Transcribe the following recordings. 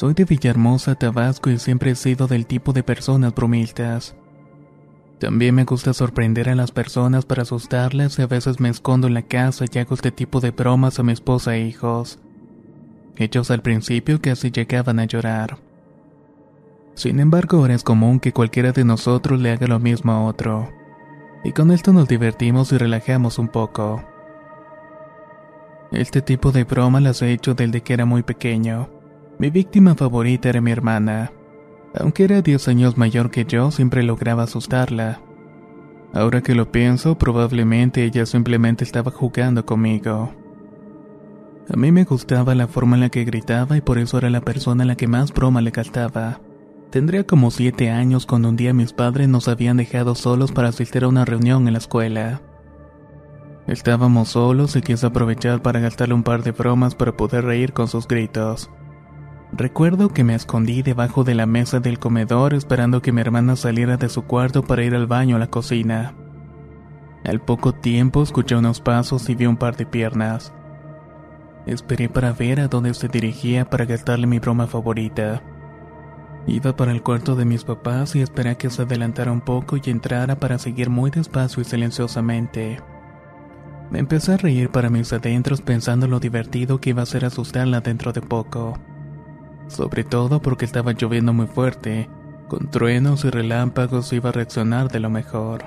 Soy de Villahermosa, Tabasco y siempre he sido del tipo de personas bromistas. También me gusta sorprender a las personas para asustarlas y a veces me escondo en la casa y hago este tipo de bromas a mi esposa e hijos. Ellos al principio casi llegaban a llorar. Sin embargo, ahora es común que cualquiera de nosotros le haga lo mismo a otro. Y con esto nos divertimos y relajamos un poco. Este tipo de broma las he hecho desde que era muy pequeño. Mi víctima favorita era mi hermana. Aunque era 10 años mayor que yo, siempre lograba asustarla. Ahora que lo pienso, probablemente ella simplemente estaba jugando conmigo. A mí me gustaba la forma en la que gritaba y por eso era la persona a la que más broma le gastaba. Tendría como 7 años cuando un día mis padres nos habían dejado solos para asistir a una reunión en la escuela. Estábamos solos y quise aprovechar para gastarle un par de bromas para poder reír con sus gritos. Recuerdo que me escondí debajo de la mesa del comedor esperando que mi hermana saliera de su cuarto para ir al baño a la cocina. Al poco tiempo escuché unos pasos y vi un par de piernas. Esperé para ver a dónde se dirigía para gastarle mi broma favorita. Iba para el cuarto de mis papás y esperé a que se adelantara un poco y entrara para seguir muy despacio y silenciosamente. Me empecé a reír para mis adentros pensando lo divertido que iba a ser asustarla dentro de poco sobre todo porque estaba lloviendo muy fuerte, con truenos y relámpagos iba a reaccionar de lo mejor.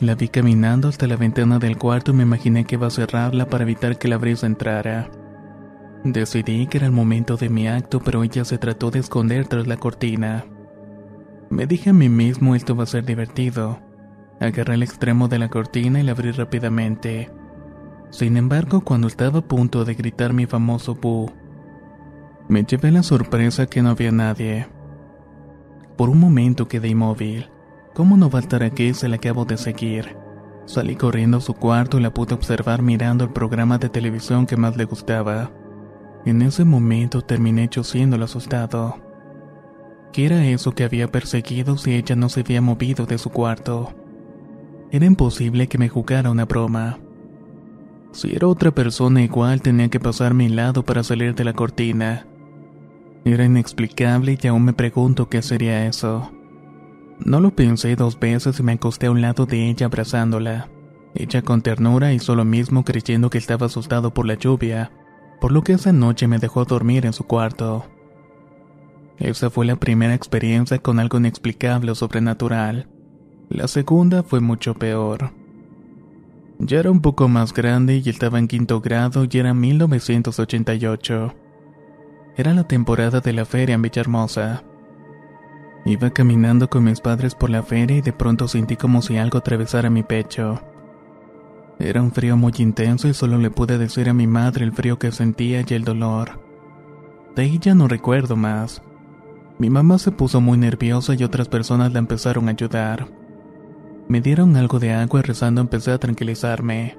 La vi caminando hasta la ventana del cuarto y me imaginé que iba a cerrarla para evitar que la brisa entrara. Decidí que era el momento de mi acto, pero ella se trató de esconder tras la cortina. Me dije a mí mismo esto va a ser divertido. Agarré el extremo de la cortina y la abrí rápidamente. Sin embargo, cuando estaba a punto de gritar mi famoso bu, me llevé la sorpresa que no había nadie. Por un momento quedé inmóvil. ¿Cómo no va a estar si la acabo de seguir? Salí corriendo a su cuarto y la pude observar mirando el programa de televisión que más le gustaba. En ese momento terminé el asustado. ¿Qué era eso que había perseguido si ella no se había movido de su cuarto? Era imposible que me jugara una broma. Si era otra persona igual tenía que pasar mi lado para salir de la cortina. Era inexplicable y aún me pregunto qué sería eso. No lo pensé dos veces y me acosté a un lado de ella abrazándola. Ella con ternura hizo lo mismo creyendo que estaba asustado por la lluvia, por lo que esa noche me dejó dormir en su cuarto. Esa fue la primera experiencia con algo inexplicable o sobrenatural. La segunda fue mucho peor. Ya era un poco más grande y estaba en quinto grado y era 1988. Era la temporada de la feria en Villahermosa. Iba caminando con mis padres por la feria y de pronto sentí como si algo atravesara mi pecho. Era un frío muy intenso y solo le pude decir a mi madre el frío que sentía y el dolor. De ya no recuerdo más. Mi mamá se puso muy nerviosa y otras personas la empezaron a ayudar. Me dieron algo de agua y rezando empecé a tranquilizarme.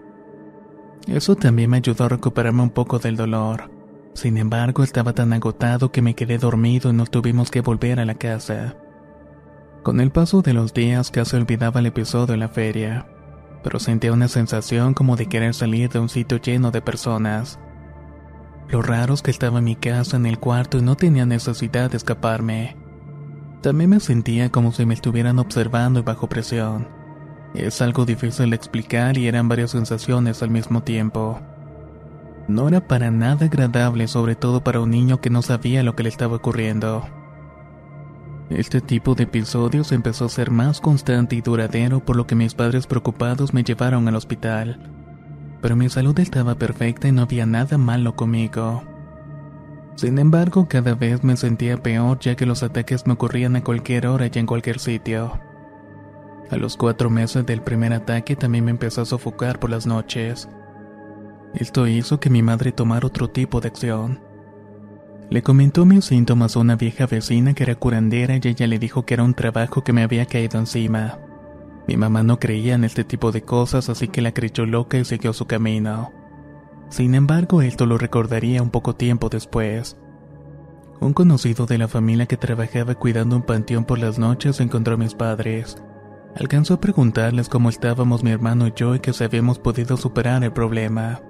Eso también me ayudó a recuperarme un poco del dolor. Sin embargo, estaba tan agotado que me quedé dormido y nos tuvimos que volver a la casa. Con el paso de los días casi olvidaba el episodio en la feria, pero sentía una sensación como de querer salir de un sitio lleno de personas. Lo raro es que estaba en mi casa en el cuarto y no tenía necesidad de escaparme. También me sentía como si me estuvieran observando y bajo presión. Es algo difícil de explicar y eran varias sensaciones al mismo tiempo. No era para nada agradable, sobre todo para un niño que no sabía lo que le estaba ocurriendo. Este tipo de episodios empezó a ser más constante y duradero, por lo que mis padres preocupados me llevaron al hospital. Pero mi salud estaba perfecta y no había nada malo conmigo. Sin embargo, cada vez me sentía peor ya que los ataques me ocurrían a cualquier hora y en cualquier sitio. A los cuatro meses del primer ataque también me empezó a sofocar por las noches. Esto hizo que mi madre tomara otro tipo de acción. Le comentó mis síntomas a una vieja vecina que era curandera y ella le dijo que era un trabajo que me había caído encima. Mi mamá no creía en este tipo de cosas, así que la creyó loca y siguió su camino. Sin embargo, esto lo recordaría un poco tiempo después. Un conocido de la familia que trabajaba cuidando un panteón por las noches encontró a mis padres. Alcanzó a preguntarles cómo estábamos mi hermano y yo y que si habíamos podido superar el problema.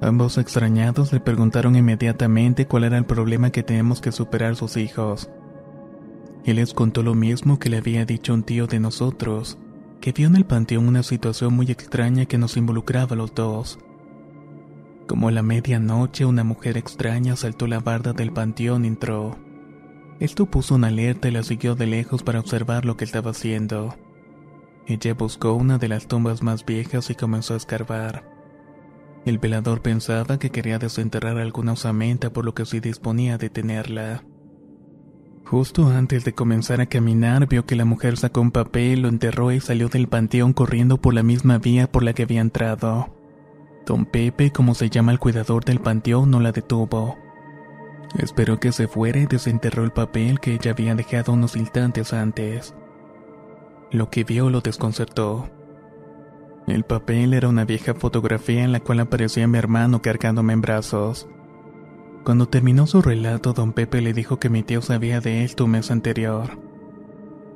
Ambos extrañados le preguntaron inmediatamente cuál era el problema que teníamos que superar sus hijos. Él les contó lo mismo que le había dicho un tío de nosotros, que vio en el panteón una situación muy extraña que nos involucraba a los dos. Como a la medianoche una mujer extraña saltó la barda del panteón y entró. Esto puso una alerta y la siguió de lejos para observar lo que estaba haciendo. Ella buscó una de las tumbas más viejas y comenzó a escarbar. El velador pensaba que quería desenterrar alguna osamenta por lo que se disponía a detenerla. Justo antes de comenzar a caminar vio que la mujer sacó un papel, lo enterró y salió del panteón corriendo por la misma vía por la que había entrado. Don Pepe, como se llama el cuidador del panteón, no la detuvo. Esperó que se fuera y desenterró el papel que ella había dejado unos instantes antes. Lo que vio lo desconcertó. El papel era una vieja fotografía en la cual aparecía mi hermano cargándome en brazos. Cuando terminó su relato, don Pepe le dijo que mi tío sabía de esto un mes anterior.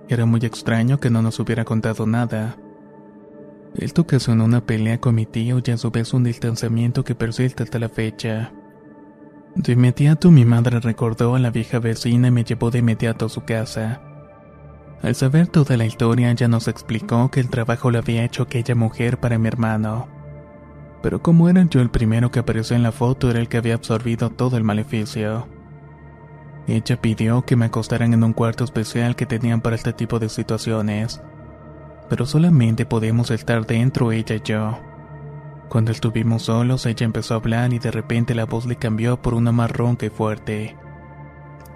Era muy extraño que no nos hubiera contado nada. Esto ocasionó una pelea con mi tío y a su vez un distanciamiento que persiste hasta la fecha. De inmediato mi madre recordó a la vieja vecina y me llevó de inmediato a su casa. Al saber toda la historia ya nos explicó que el trabajo lo había hecho aquella mujer para mi hermano. Pero como era yo el primero que apareció en la foto, era el que había absorbido todo el maleficio. Ella pidió que me acostaran en un cuarto especial que tenían para este tipo de situaciones. Pero solamente podíamos estar dentro ella y yo. Cuando estuvimos solos, ella empezó a hablar y de repente la voz le cambió por una más ronca y fuerte.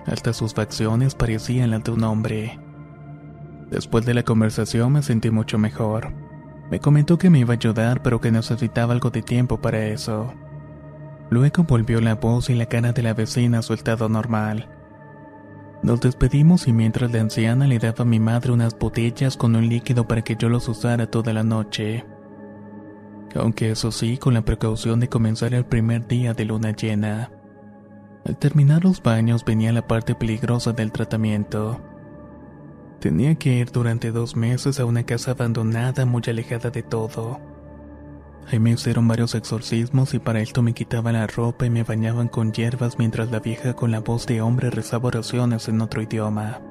Hasta sus facciones parecían las de un hombre. Después de la conversación me sentí mucho mejor. Me comentó que me iba a ayudar pero que necesitaba algo de tiempo para eso. Luego volvió la voz y la cara de la vecina a su estado normal. Nos despedimos y mientras la anciana le daba a mi madre unas botellas con un líquido para que yo los usara toda la noche. Aunque eso sí, con la precaución de comenzar el primer día de luna llena. Al terminar los baños venía la parte peligrosa del tratamiento. Tenía que ir durante dos meses a una casa abandonada muy alejada de todo. Ahí me hicieron varios exorcismos y para esto me quitaban la ropa y me bañaban con hierbas mientras la vieja con la voz de hombre rezaba oraciones en otro idioma.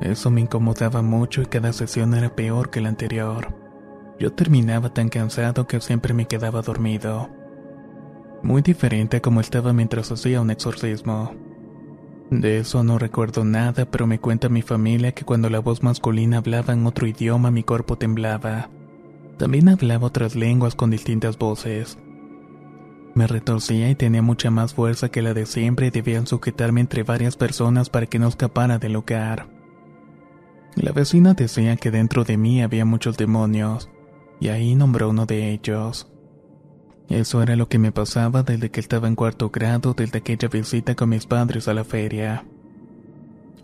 Eso me incomodaba mucho y cada sesión era peor que la anterior. Yo terminaba tan cansado que siempre me quedaba dormido. Muy diferente a como estaba mientras hacía un exorcismo. De eso no recuerdo nada, pero me cuenta mi familia que cuando la voz masculina hablaba en otro idioma mi cuerpo temblaba. También hablaba otras lenguas con distintas voces. Me retorcía y tenía mucha más fuerza que la de siempre y debían sujetarme entre varias personas para que no escapara del lugar. La vecina decía que dentro de mí había muchos demonios, y ahí nombró uno de ellos. Eso era lo que me pasaba desde que estaba en cuarto grado desde aquella visita con mis padres a la feria.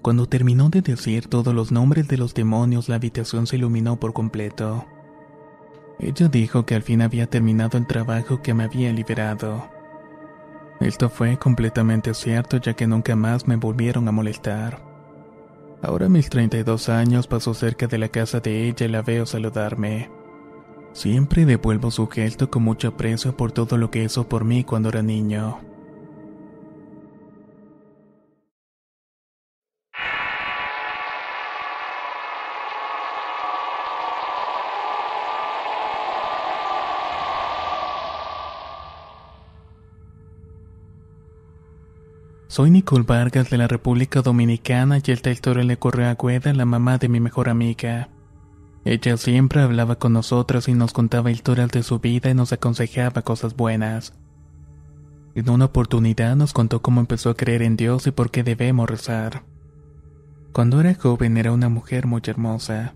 Cuando terminó de decir todos los nombres de los demonios, la habitación se iluminó por completo. Ella dijo que al fin había terminado el trabajo que me había liberado. Esto fue completamente cierto ya que nunca más me volvieron a molestar. Ahora mis 32 años paso cerca de la casa de ella y la veo saludarme. Siempre devuelvo su gesto con mucho aprecio por todo lo que hizo por mí cuando era niño. Soy Nicole Vargas de la República Dominicana y esta historia le ocurrió a Gueda, la mamá de mi mejor amiga. Ella siempre hablaba con nosotros y nos contaba historias de su vida y nos aconsejaba cosas buenas. En una oportunidad nos contó cómo empezó a creer en Dios y por qué debemos rezar. Cuando era joven era una mujer muy hermosa.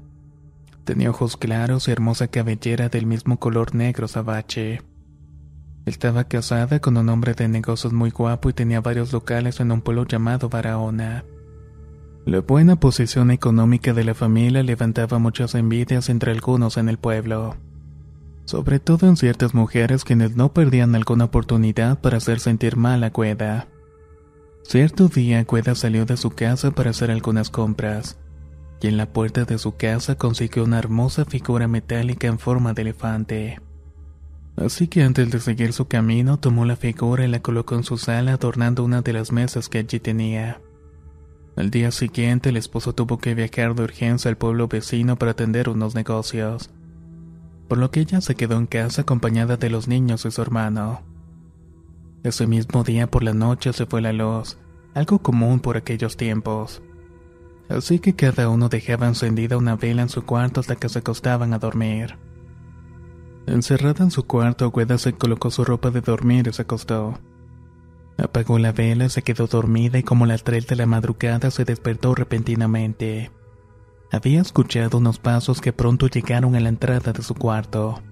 Tenía ojos claros y hermosa cabellera del mismo color negro sabache. Estaba casada con un hombre de negocios muy guapo y tenía varios locales en un pueblo llamado Barahona. La buena posición económica de la familia levantaba muchas envidias entre algunos en el pueblo, sobre todo en ciertas mujeres quienes no perdían alguna oportunidad para hacer sentir mal a Cueda. Cierto día Cueda salió de su casa para hacer algunas compras, y en la puerta de su casa consiguió una hermosa figura metálica en forma de elefante. Así que antes de seguir su camino tomó la figura y la colocó en su sala adornando una de las mesas que allí tenía. Al día siguiente, el esposo tuvo que viajar de urgencia al pueblo vecino para atender unos negocios, por lo que ella se quedó en casa acompañada de los niños y su hermano. Ese mismo día por la noche se fue la luz, algo común por aquellos tiempos. Así que cada uno dejaba encendida una vela en su cuarto hasta que se acostaban a dormir. Encerrada en su cuarto, Gueda se colocó su ropa de dormir y se acostó. Apagó la vela, se quedó dormida y como las tres de la madrugada se despertó repentinamente. Había escuchado unos pasos que pronto llegaron a la entrada de su cuarto.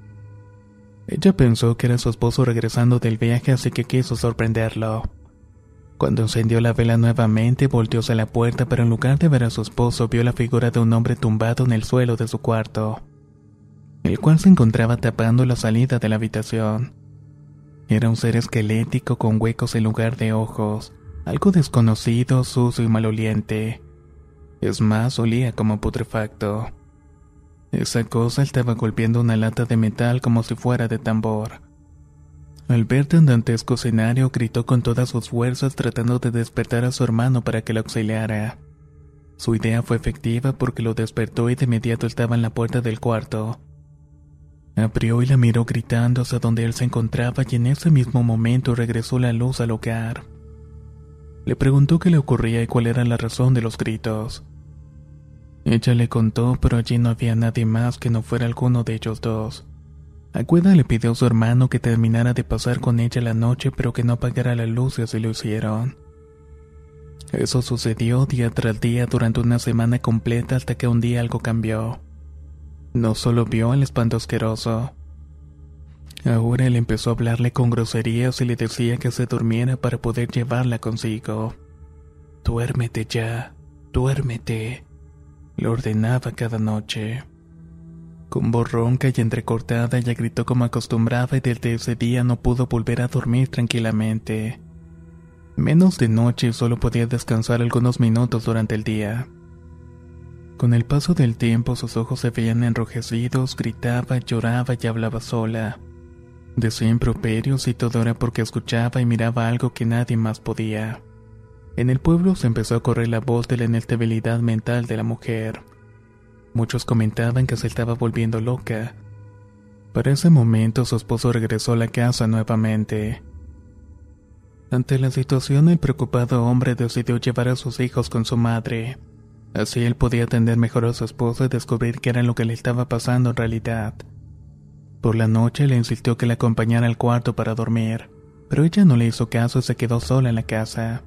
Ella pensó que era su esposo regresando del viaje así que quiso sorprenderlo. Cuando encendió la vela nuevamente volteó hacia la puerta pero en lugar de ver a su esposo vio la figura de un hombre tumbado en el suelo de su cuarto, el cual se encontraba tapando la salida de la habitación. Era un ser esquelético con huecos en lugar de ojos, algo desconocido, sucio y maloliente. Es más, olía como putrefacto. Esa cosa estaba golpeando una lata de metal como si fuera de tambor. Al ver tan dantesco escenario, gritó con todas sus fuerzas tratando de despertar a su hermano para que lo auxiliara. Su idea fue efectiva porque lo despertó y de inmediato estaba en la puerta del cuarto. Abrió y la miró gritando hacia donde él se encontraba y en ese mismo momento regresó la luz al hogar. Le preguntó qué le ocurría y cuál era la razón de los gritos. Ella le contó, pero allí no había nadie más que no fuera alguno de ellos dos. Acueda le pidió a su hermano que terminara de pasar con ella la noche, pero que no apagara la luz y lo hicieron. Eso sucedió día tras día durante una semana completa hasta que un día algo cambió. No solo vio al espanto asqueroso. Ahora él empezó a hablarle con groserías y le decía que se durmiera para poder llevarla consigo. Duérmete ya, duérmete, le ordenaba cada noche. Con voz ronca y entrecortada ella gritó como acostumbraba y desde ese día no pudo volver a dormir tranquilamente. Menos de noche solo podía descansar algunos minutos durante el día. Con el paso del tiempo sus ojos se veían enrojecidos, gritaba, lloraba y hablaba sola. Decía improperios y todo era porque escuchaba y miraba algo que nadie más podía. En el pueblo se empezó a correr la voz de la inestabilidad mental de la mujer. Muchos comentaban que se estaba volviendo loca. Para ese momento su esposo regresó a la casa nuevamente. Ante la situación el preocupado hombre decidió llevar a sus hijos con su madre. Así él podía atender mejor a su esposa y descubrir qué era lo que le estaba pasando en realidad. Por la noche le insistió que la acompañara al cuarto para dormir, pero ella no le hizo caso y se quedó sola en la casa.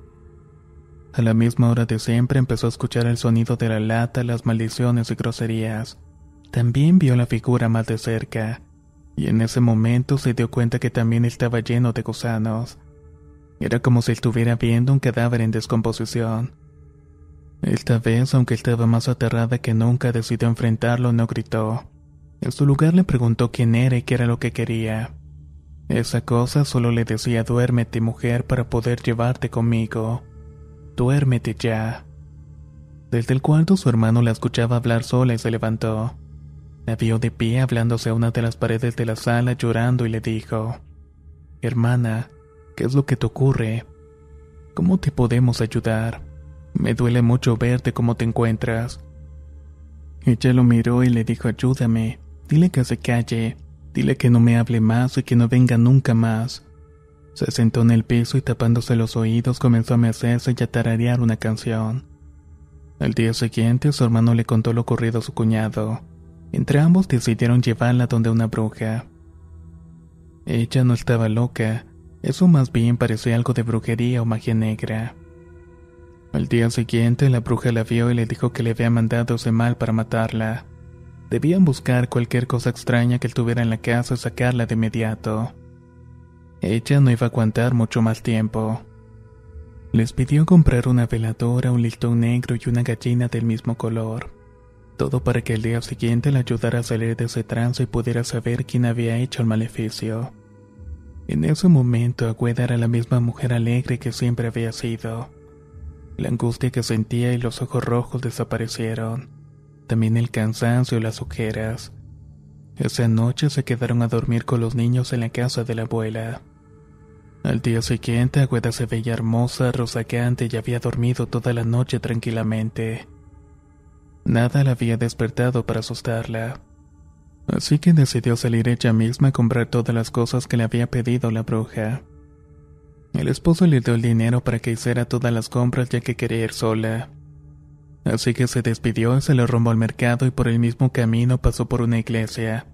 A la misma hora de siempre empezó a escuchar el sonido de la lata, las maldiciones y groserías. También vio la figura más de cerca, y en ese momento se dio cuenta que también estaba lleno de gusanos. Era como si estuviera viendo un cadáver en descomposición. Esta vez, aunque estaba más aterrada que nunca, decidió enfrentarlo, no gritó. En su lugar le preguntó quién era y qué era lo que quería. Esa cosa solo le decía duérmete mujer para poder llevarte conmigo. Duérmete ya. Desde el cuarto su hermano la escuchaba hablar sola y se levantó. La vio de pie hablándose a una de las paredes de la sala llorando y le dijo, Hermana, ¿qué es lo que te ocurre? ¿Cómo te podemos ayudar? Me duele mucho verte cómo te encuentras. Ella lo miró y le dijo ayúdame, dile que se calle, dile que no me hable más y que no venga nunca más. Se sentó en el piso y tapándose los oídos comenzó a mecerse y a tararear una canción. Al día siguiente su hermano le contó lo ocurrido a su cuñado. Entre ambos decidieron llevarla donde una bruja. Ella no estaba loca, eso más bien parecía algo de brujería o magia negra. Al día siguiente la bruja la vio y le dijo que le había mandado ese mal para matarla. Debían buscar cualquier cosa extraña que él tuviera en la casa y sacarla de inmediato. Ella no iba a aguantar mucho más tiempo. Les pidió comprar una veladora, un listón negro y una gallina del mismo color. Todo para que el día siguiente la ayudara a salir de ese trance y pudiera saber quién había hecho el maleficio. En ese momento, Agüeda era la misma mujer alegre que siempre había sido. La angustia que sentía y los ojos rojos desaparecieron. También el cansancio y las ojeras. Esa noche se quedaron a dormir con los niños en la casa de la abuela. Al día siguiente, Agüeda se veía hermosa, rosaqueante y había dormido toda la noche tranquilamente. Nada la había despertado para asustarla. Así que decidió salir ella misma a comprar todas las cosas que le había pedido la bruja. El esposo le dio el dinero para que hiciera todas las compras ya que quería ir sola. Así que se despidió y se le rumbo al mercado y por el mismo camino pasó por una iglesia.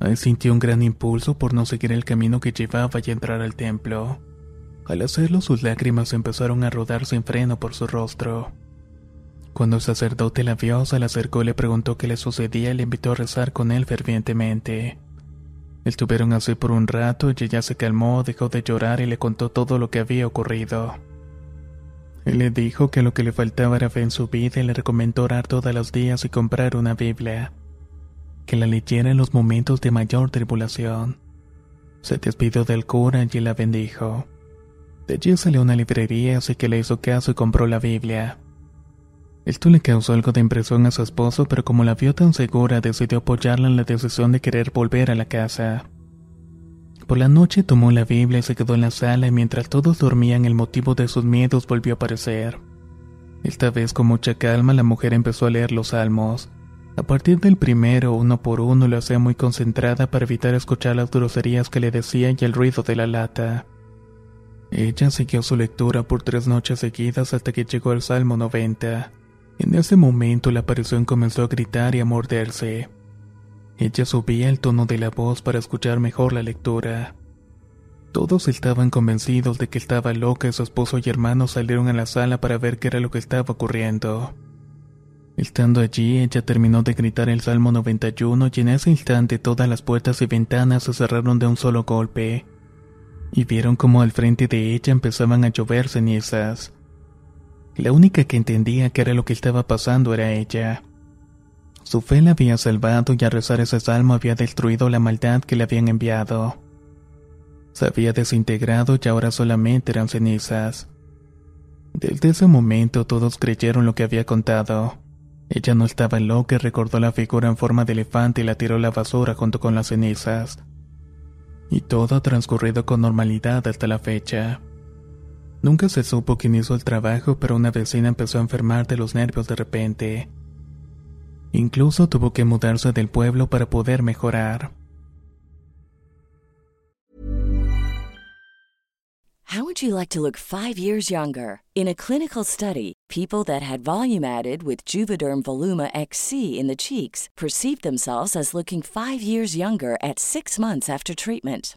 Ahí sintió un gran impulso por no seguir el camino que llevaba y entrar al templo. Al hacerlo sus lágrimas empezaron a rodar sin freno por su rostro. Cuando el sacerdote la vio, se le acercó y le preguntó qué le sucedía y le invitó a rezar con él fervientemente. Estuvieron así por un rato y ella se calmó, dejó de llorar y le contó todo lo que había ocurrido. Él le dijo que lo que le faltaba era fe en su vida y le recomendó orar todos los días y comprar una Biblia. Que la leyera en los momentos de mayor tribulación. Se despidió del cura y la bendijo. De allí salió una librería, así que le hizo caso y compró la Biblia. Esto le causó algo de impresión a su esposo, pero como la vio tan segura, decidió apoyarla en la decisión de querer volver a la casa. Por la noche tomó la Biblia y se quedó en la sala y mientras todos dormían el motivo de sus miedos volvió a aparecer. Esta vez con mucha calma la mujer empezó a leer los salmos. A partir del primero, uno por uno, lo hacía muy concentrada para evitar escuchar las groserías que le decía y el ruido de la lata. Ella siguió su lectura por tres noches seguidas hasta que llegó al Salmo 90. En ese momento la aparición comenzó a gritar y a morderse. Ella subía el tono de la voz para escuchar mejor la lectura. Todos estaban convencidos de que estaba loca y su esposo y hermano salieron a la sala para ver qué era lo que estaba ocurriendo. Estando allí, ella terminó de gritar el Salmo 91 y en ese instante todas las puertas y ventanas se cerraron de un solo golpe. Y vieron como al frente de ella empezaban a llover cenizas. La única que entendía que era lo que estaba pasando era ella. Su fe la había salvado y al rezar ese salmo había destruido la maldad que le habían enviado. Se había desintegrado y ahora solamente eran cenizas. Desde ese momento todos creyeron lo que había contado. Ella no estaba loca y recordó la figura en forma de elefante y la tiró a la basura junto con las cenizas. Y todo ha transcurrido con normalidad hasta la fecha. Nunca se supo quién hizo el trabajo, pero una vecina empezó a enfermar de los nervios de repente. Incluso tuvo que mudarse del pueblo para poder mejorar. How would you like to look 5 years younger? In a clinical study, people that had volume added with Juvederm Voluma XC in the cheeks perceived themselves as looking 5 years younger at 6 months after treatment.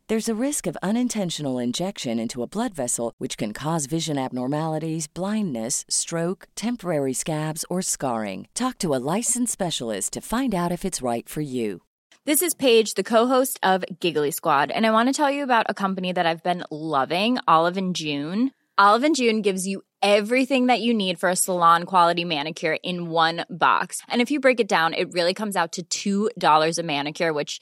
There's a risk of unintentional injection into a blood vessel, which can cause vision abnormalities, blindness, stroke, temporary scabs, or scarring. Talk to a licensed specialist to find out if it's right for you. This is Paige, the co-host of Giggly Squad, and I want to tell you about a company that I've been loving, Olive and June. Olive and June gives you everything that you need for a salon quality manicure in one box. And if you break it down, it really comes out to $2 a manicure, which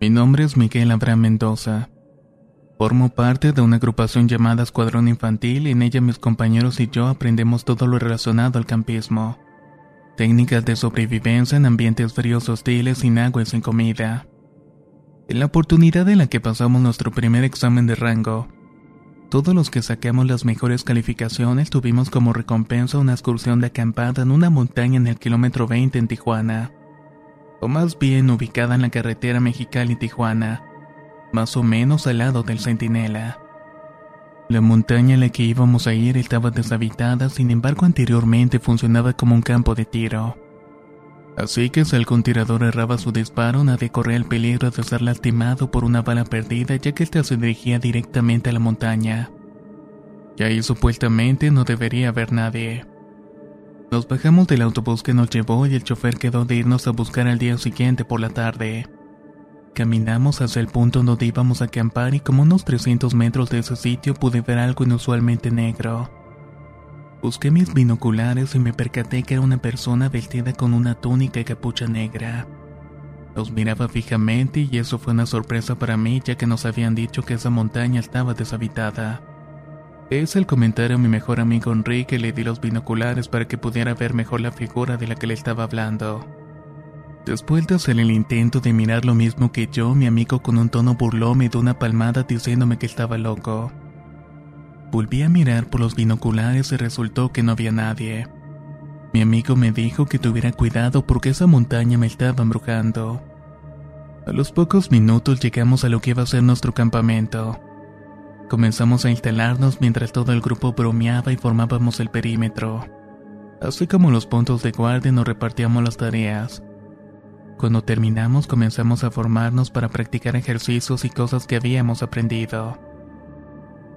Mi nombre es Miguel Abraham Mendoza. Formo parte de una agrupación llamada Escuadrón Infantil y en ella mis compañeros y yo aprendemos todo lo relacionado al campismo. Técnicas de sobrevivencia en ambientes fríos hostiles sin agua y sin comida. En la oportunidad en la que pasamos nuestro primer examen de rango, todos los que sacamos las mejores calificaciones tuvimos como recompensa una excursión de acampada en una montaña en el kilómetro 20 en Tijuana o más bien ubicada en la carretera Mexicali-Tijuana, más o menos al lado del Centinela. La montaña en la que íbamos a ir estaba deshabitada, sin embargo anteriormente funcionaba como un campo de tiro. Así que si algún tirador erraba su disparo, nadie corría el peligro de ser lastimado por una bala perdida, ya que ésta se dirigía directamente a la montaña. Y ahí supuestamente no debería haber nadie. Nos bajamos del autobús que nos llevó y el chofer quedó de irnos a buscar al día siguiente por la tarde. Caminamos hacia el punto donde íbamos a acampar y como unos 300 metros de ese sitio pude ver algo inusualmente negro. Busqué mis binoculares y me percaté que era una persona vestida con una túnica y capucha negra. Nos miraba fijamente y eso fue una sorpresa para mí ya que nos habían dicho que esa montaña estaba deshabitada. Es el comentario a mi mejor amigo Enrique le di los binoculares para que pudiera ver mejor la figura de la que le estaba hablando. Después de hacer el intento de mirar lo mismo que yo, mi amigo con un tono burlón me dio una palmada diciéndome que estaba loco. Volví a mirar por los binoculares y resultó que no había nadie. Mi amigo me dijo que tuviera cuidado porque esa montaña me estaba embrujando. A los pocos minutos llegamos a lo que iba a ser nuestro campamento. Comenzamos a instalarnos mientras todo el grupo bromeaba y formábamos el perímetro. Así como los puntos de guardia nos repartíamos las tareas. Cuando terminamos comenzamos a formarnos para practicar ejercicios y cosas que habíamos aprendido.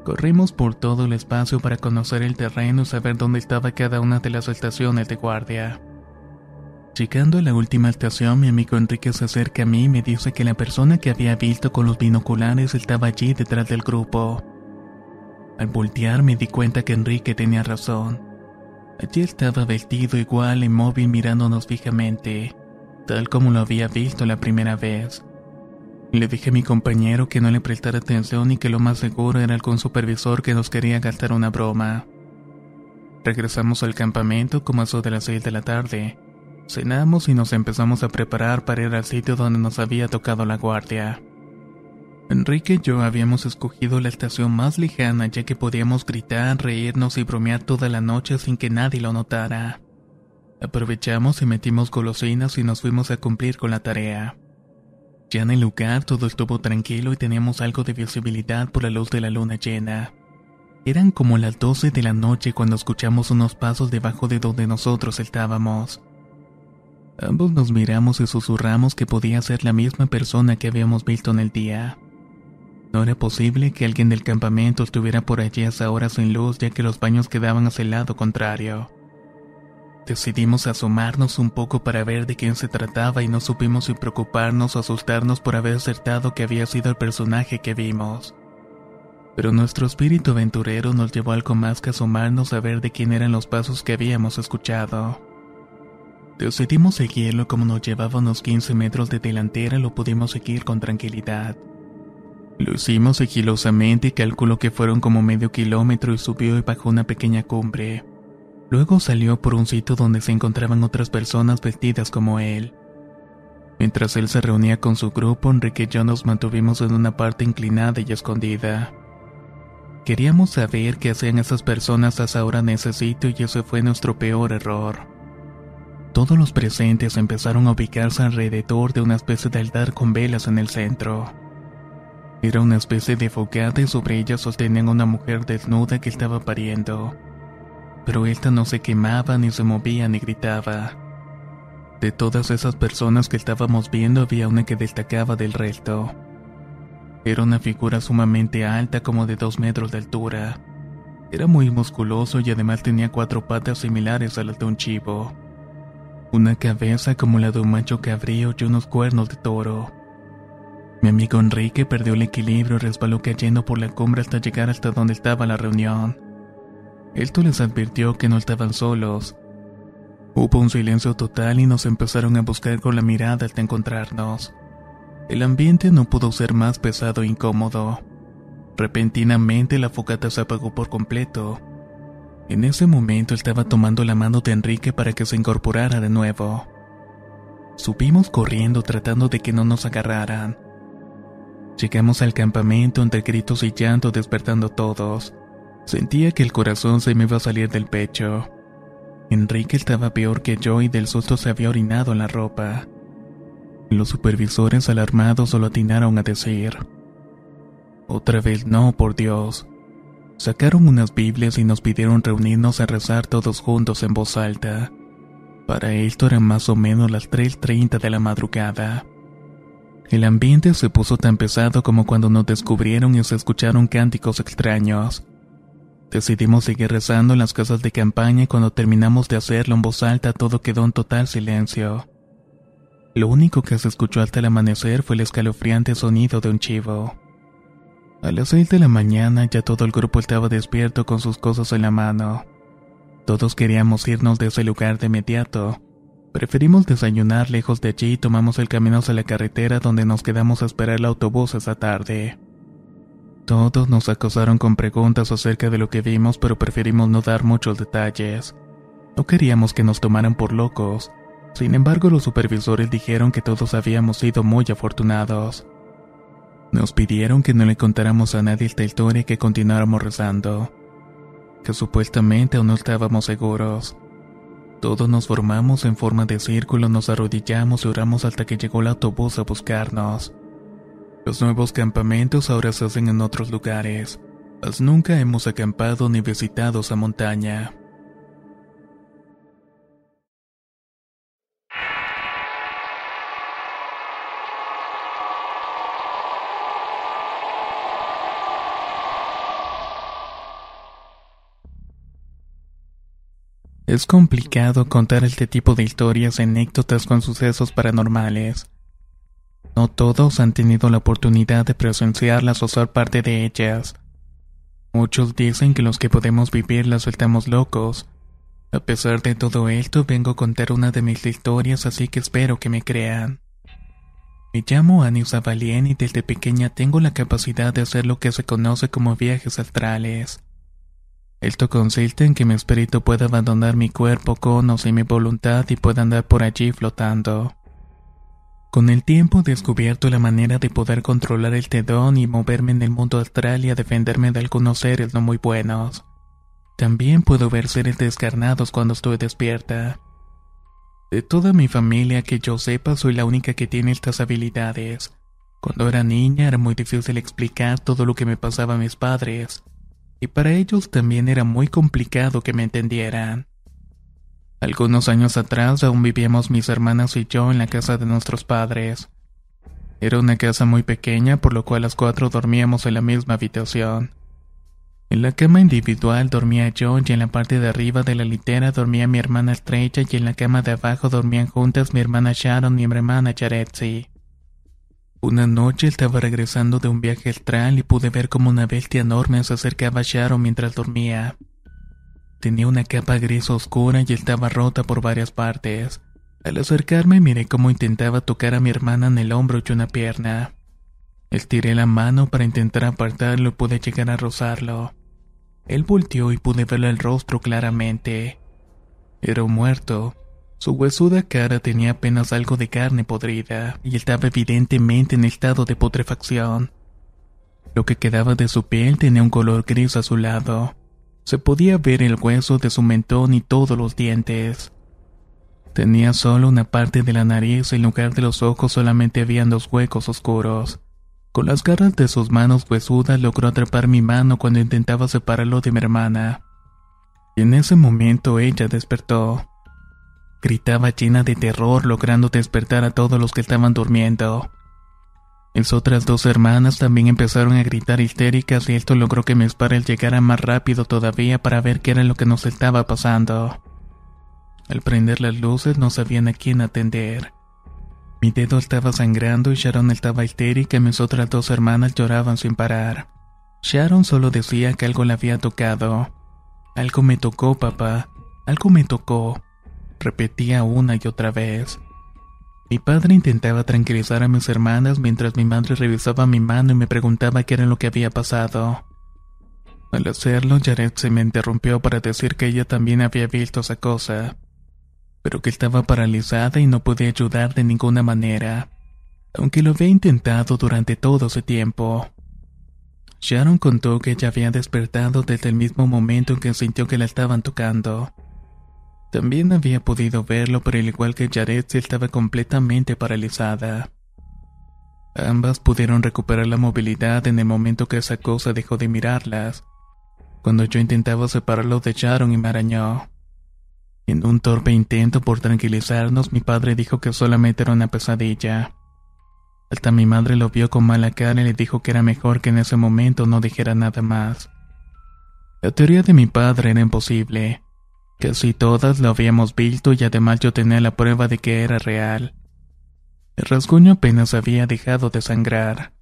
Corrimos por todo el espacio para conocer el terreno y saber dónde estaba cada una de las estaciones de guardia. Llegando a la última estación, mi amigo Enrique se acerca a mí y me dice que la persona que había visto con los binoculares estaba allí detrás del grupo. Al voltear me di cuenta que Enrique tenía razón. Allí estaba vestido igual, inmóvil mirándonos fijamente, tal como lo había visto la primera vez. Le dije a mi compañero que no le prestara atención y que lo más seguro era algún supervisor que nos quería gastar una broma. Regresamos al campamento como a eso de las seis de la tarde. Cenamos y nos empezamos a preparar para ir al sitio donde nos había tocado la guardia. Enrique y yo habíamos escogido la estación más lejana ya que podíamos gritar, reírnos y bromear toda la noche sin que nadie lo notara. Aprovechamos y metimos golosinas y nos fuimos a cumplir con la tarea. Ya en el lugar todo estuvo tranquilo y teníamos algo de visibilidad por la luz de la luna llena. Eran como las 12 de la noche cuando escuchamos unos pasos debajo de donde nosotros estábamos. Ambos nos miramos y susurramos que podía ser la misma persona que habíamos visto en el día. No era posible que alguien del campamento estuviera por allí hasta ahora sin luz ya que los baños quedaban hacia el lado contrario. Decidimos asomarnos un poco para ver de quién se trataba y no supimos si preocuparnos o asustarnos por haber acertado que había sido el personaje que vimos. Pero nuestro espíritu aventurero nos llevó algo más que asomarnos a ver de quién eran los pasos que habíamos escuchado. Decidimos seguirlo como nos llevaba unos 15 metros de delantera lo pudimos seguir con tranquilidad. Lo hicimos sigilosamente y calculo que fueron como medio kilómetro y subió y bajó una pequeña cumbre. Luego salió por un sitio donde se encontraban otras personas vestidas como él. Mientras él se reunía con su grupo, Enrique y yo nos mantuvimos en una parte inclinada y escondida. Queríamos saber qué hacían esas personas hasta ahora en ese sitio y ese fue nuestro peor error. Todos los presentes empezaron a ubicarse alrededor de una especie de altar con velas en el centro. Era una especie de fogata y sobre ella sostenían una mujer desnuda que estaba pariendo. Pero esta no se quemaba, ni se movía, ni gritaba. De todas esas personas que estábamos viendo había una que destacaba del resto. Era una figura sumamente alta como de dos metros de altura. Era muy musculoso y además tenía cuatro patas similares a las de un chivo. Una cabeza como la de un macho cabrío y unos cuernos de toro. Mi amigo Enrique perdió el equilibrio y resbaló cayendo por la cumbre hasta llegar hasta donde estaba la reunión. Esto les advirtió que no estaban solos. Hubo un silencio total y nos empezaron a buscar con la mirada hasta encontrarnos. El ambiente no pudo ser más pesado e incómodo. Repentinamente la fogata se apagó por completo. En ese momento estaba tomando la mano de Enrique para que se incorporara de nuevo. Subimos corriendo tratando de que no nos agarraran. Llegamos al campamento entre gritos y llanto despertando todos. Sentía que el corazón se me iba a salir del pecho. Enrique estaba peor que yo y del susto se había orinado en la ropa. Los supervisores alarmados solo atinaron a decir, Otra vez no, por Dios. Sacaron unas Biblias y nos pidieron reunirnos a rezar todos juntos en voz alta. Para esto eran más o menos las 3.30 de la madrugada. El ambiente se puso tan pesado como cuando nos descubrieron y se escucharon cánticos extraños. Decidimos seguir rezando en las casas de campaña y cuando terminamos de hacerlo en voz alta todo quedó en total silencio. Lo único que se escuchó hasta el amanecer fue el escalofriante sonido de un chivo. A las seis de la mañana ya todo el grupo estaba despierto con sus cosas en la mano. Todos queríamos irnos de ese lugar de inmediato, Preferimos desayunar lejos de allí y tomamos el camino hacia la carretera donde nos quedamos a esperar el autobús esa tarde. Todos nos acosaron con preguntas acerca de lo que vimos, pero preferimos no dar muchos detalles. No queríamos que nos tomaran por locos. Sin embargo, los supervisores dijeron que todos habíamos sido muy afortunados. Nos pidieron que no le contáramos a nadie esta historia y que continuáramos rezando. Que supuestamente aún no estábamos seguros. Todos nos formamos en forma de círculo, nos arrodillamos y oramos hasta que llegó el autobús a buscarnos. Los nuevos campamentos ahora se hacen en otros lugares, mas nunca hemos acampado ni visitado esa montaña. Es complicado contar este tipo de historias y anécdotas con sucesos paranormales. No todos han tenido la oportunidad de presenciarlas o ser parte de ellas. Muchos dicen que los que podemos vivirlas estamos locos. A pesar de todo esto, vengo a contar una de mis historias, así que espero que me crean. Me llamo Anissa Valien y desde pequeña tengo la capacidad de hacer lo que se conoce como viajes astrales. Esto consiste en que mi espíritu pueda abandonar mi cuerpo con o sin mi voluntad y pueda andar por allí flotando. Con el tiempo he descubierto la manera de poder controlar el tedón y moverme en el mundo astral y a defenderme de algunos seres no muy buenos. También puedo ver seres descarnados cuando estoy despierta. De toda mi familia que yo sepa soy la única que tiene estas habilidades. Cuando era niña era muy difícil explicar todo lo que me pasaba a mis padres y para ellos también era muy complicado que me entendieran. Algunos años atrás aún vivíamos mis hermanas y yo en la casa de nuestros padres. Era una casa muy pequeña, por lo cual las cuatro dormíamos en la misma habitación. En la cama individual dormía yo y en la parte de arriba de la litera dormía mi hermana Estrella y en la cama de abajo dormían juntas mi hermana Sharon y mi hermana Yaretsi. Una noche estaba regresando de un viaje astral y pude ver como una bestia enorme se acercaba a Sharon mientras dormía. Tenía una capa gris oscura y estaba rota por varias partes. Al acercarme miré cómo intentaba tocar a mi hermana en el hombro y una pierna. Estiré la mano para intentar apartarlo y pude llegar a rozarlo. Él volteó y pude verle el rostro claramente. Era muerto. Su huesuda cara tenía apenas algo de carne podrida y estaba evidentemente en estado de putrefacción. Lo que quedaba de su piel tenía un color gris azulado. Se podía ver el hueso de su mentón y todos los dientes. Tenía solo una parte de la nariz y en lugar de los ojos solamente habían dos huecos oscuros. Con las garras de sus manos huesudas logró atrapar mi mano cuando intentaba separarlo de mi hermana. Y en ese momento ella despertó. Gritaba llena de terror logrando despertar a todos los que estaban durmiendo. Mis otras dos hermanas también empezaron a gritar histéricas y esto logró que mis padres llegaran más rápido todavía para ver qué era lo que nos estaba pasando. Al prender las luces no sabían a quién atender. Mi dedo estaba sangrando y Sharon estaba histérica y mis otras dos hermanas lloraban sin parar. Sharon solo decía que algo la había tocado. Algo me tocó, papá. Algo me tocó. Repetía una y otra vez. Mi padre intentaba tranquilizar a mis hermanas mientras mi madre revisaba mi mano y me preguntaba qué era lo que había pasado. Al hacerlo, Jared se me interrumpió para decir que ella también había visto esa cosa pero que estaba paralizada y no podía ayudar de ninguna manera, aunque lo había intentado durante todo ese tiempo. Sharon contó que ella había despertado desde el mismo momento en que sintió que la estaban tocando. También había podido verlo, pero al igual que Jared, estaba completamente paralizada. Ambas pudieron recuperar la movilidad en el momento que esa cosa dejó de mirarlas. Cuando yo intentaba separarlo de Sharon y me arañó. En un torpe intento por tranquilizarnos, mi padre dijo que solamente era una pesadilla. Hasta mi madre lo vio con mala cara y le dijo que era mejor que en ese momento no dijera nada más. La teoría de mi padre era imposible. Casi todas lo habíamos visto y además yo tenía la prueba de que era real. El rasguño apenas había dejado de sangrar.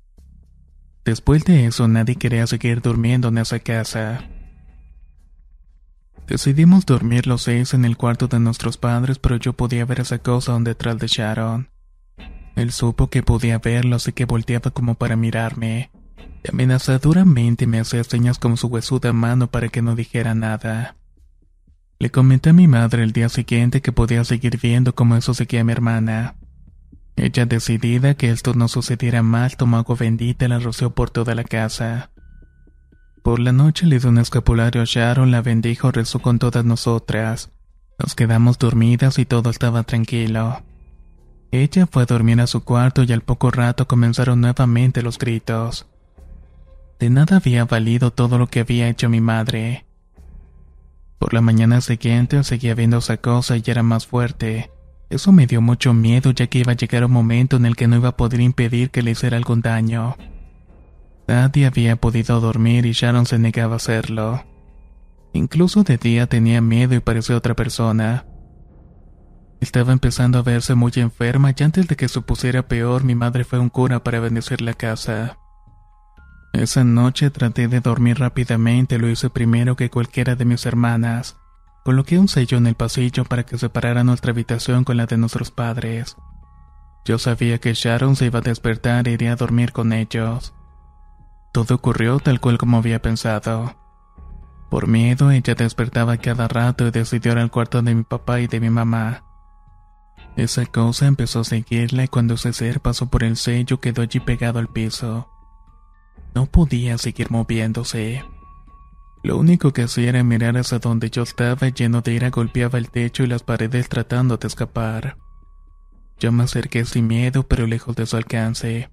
Después de eso nadie quería seguir durmiendo en esa casa. Decidimos dormir los seis en el cuarto de nuestros padres, pero yo podía ver esa cosa donde detrás de Sharon. Él supo que podía verlo, así que volteaba como para mirarme. Y amenazadoramente me hacía señas con su huesuda mano para que no dijera nada. Le comenté a mi madre el día siguiente que podía seguir viendo cómo eso seguía a mi hermana. Ella decidida que esto no sucediera más tomó agua bendita y la roció por toda la casa. Por la noche le dio un escapulario a Sharon, la bendijo, rezó con todas nosotras. Nos quedamos dormidas y todo estaba tranquilo. Ella fue a dormir a su cuarto y al poco rato comenzaron nuevamente los gritos. De nada había valido todo lo que había hecho mi madre. Por la mañana siguiente seguía viendo esa cosa y era más fuerte. Eso me dio mucho miedo ya que iba a llegar un momento en el que no iba a poder impedir que le hiciera algún daño. Nadie había podido dormir y Sharon se negaba a hacerlo. Incluso de día tenía miedo y parecía otra persona. Estaba empezando a verse muy enferma y antes de que se pusiera peor mi madre fue un cura para bendecir la casa. Esa noche traté de dormir rápidamente, lo hice primero que cualquiera de mis hermanas. Coloqué un sello en el pasillo para que separara nuestra habitación con la de nuestros padres. Yo sabía que Sharon se iba a despertar e iría a dormir con ellos. Todo ocurrió tal cual como había pensado. Por miedo, ella despertaba cada rato y decidió ir al cuarto de mi papá y de mi mamá. Esa cosa empezó a seguirla y cuando ese ser pasó por el sello quedó allí pegado al piso. No podía seguir moviéndose. Lo único que hacía era mirar hacia donde yo estaba lleno de ira golpeaba el techo y las paredes tratando de escapar. Yo me acerqué sin miedo pero lejos de su alcance.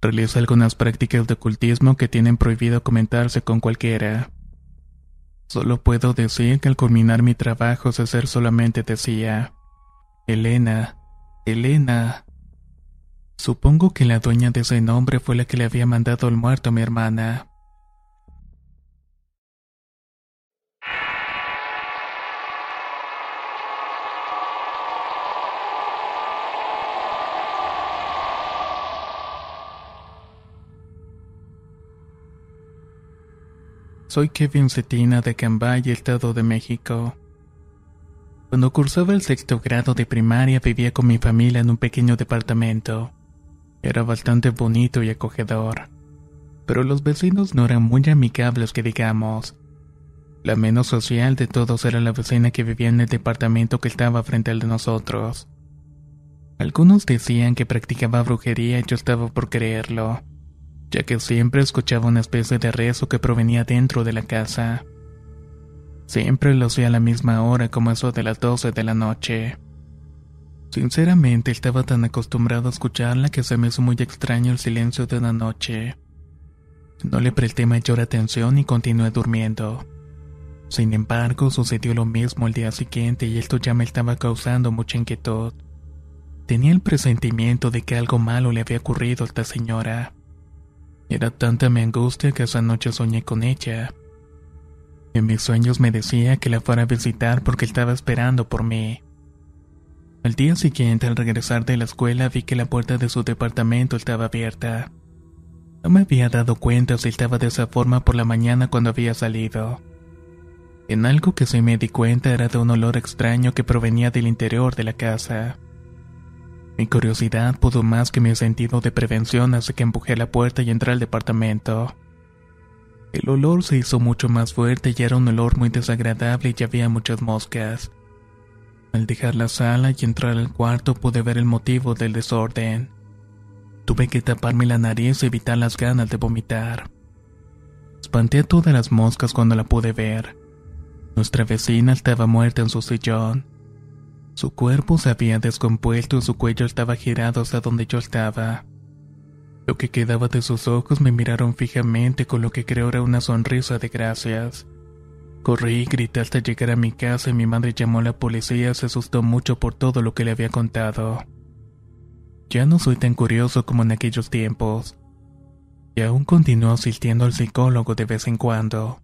Realiza algunas prácticas de ocultismo que tienen prohibido comentarse con cualquiera. Solo puedo decir que al culminar mi trabajo ser solamente decía, Elena, Elena. Supongo que la dueña de ese nombre fue la que le había mandado el muerto a mi hermana. Soy Kevin Cetina de Cambay, Estado de México. Cuando cursaba el sexto grado de primaria vivía con mi familia en un pequeño departamento. Era bastante bonito y acogedor, pero los vecinos no eran muy amigables que digamos. La menos social de todos era la vecina que vivía en el departamento que estaba frente al de nosotros. Algunos decían que practicaba brujería y yo estaba por creerlo ya que siempre escuchaba una especie de rezo que provenía dentro de la casa. Siempre lo hacía a la misma hora como eso de las 12 de la noche. Sinceramente estaba tan acostumbrado a escucharla que se me hizo muy extraño el silencio de una noche. No le presté mayor atención y continué durmiendo. Sin embargo, sucedió lo mismo el día siguiente y esto ya me estaba causando mucha inquietud. Tenía el presentimiento de que algo malo le había ocurrido a esta señora. Era tanta mi angustia que esa noche soñé con ella. En mis sueños me decía que la fuera a visitar porque estaba esperando por mí. Al día siguiente, al regresar de la escuela, vi que la puerta de su departamento estaba abierta. No me había dado cuenta si estaba de esa forma por la mañana cuando había salido. En algo que sí me di cuenta era de un olor extraño que provenía del interior de la casa. Mi curiosidad pudo más que mi sentido de prevención así que empujé la puerta y entré al departamento. El olor se hizo mucho más fuerte y era un olor muy desagradable y había muchas moscas. Al dejar la sala y entrar al cuarto pude ver el motivo del desorden. Tuve que taparme la nariz y evitar las ganas de vomitar. Espanté a todas las moscas cuando la pude ver. Nuestra vecina estaba muerta en su sillón. Su cuerpo se había descompuesto y su cuello estaba girado hasta donde yo estaba. Lo que quedaba de sus ojos me miraron fijamente con lo que creo era una sonrisa de gracias. Corrí y grité hasta llegar a mi casa y mi madre llamó a la policía y se asustó mucho por todo lo que le había contado. Ya no soy tan curioso como en aquellos tiempos. Y aún continúo asistiendo al psicólogo de vez en cuando.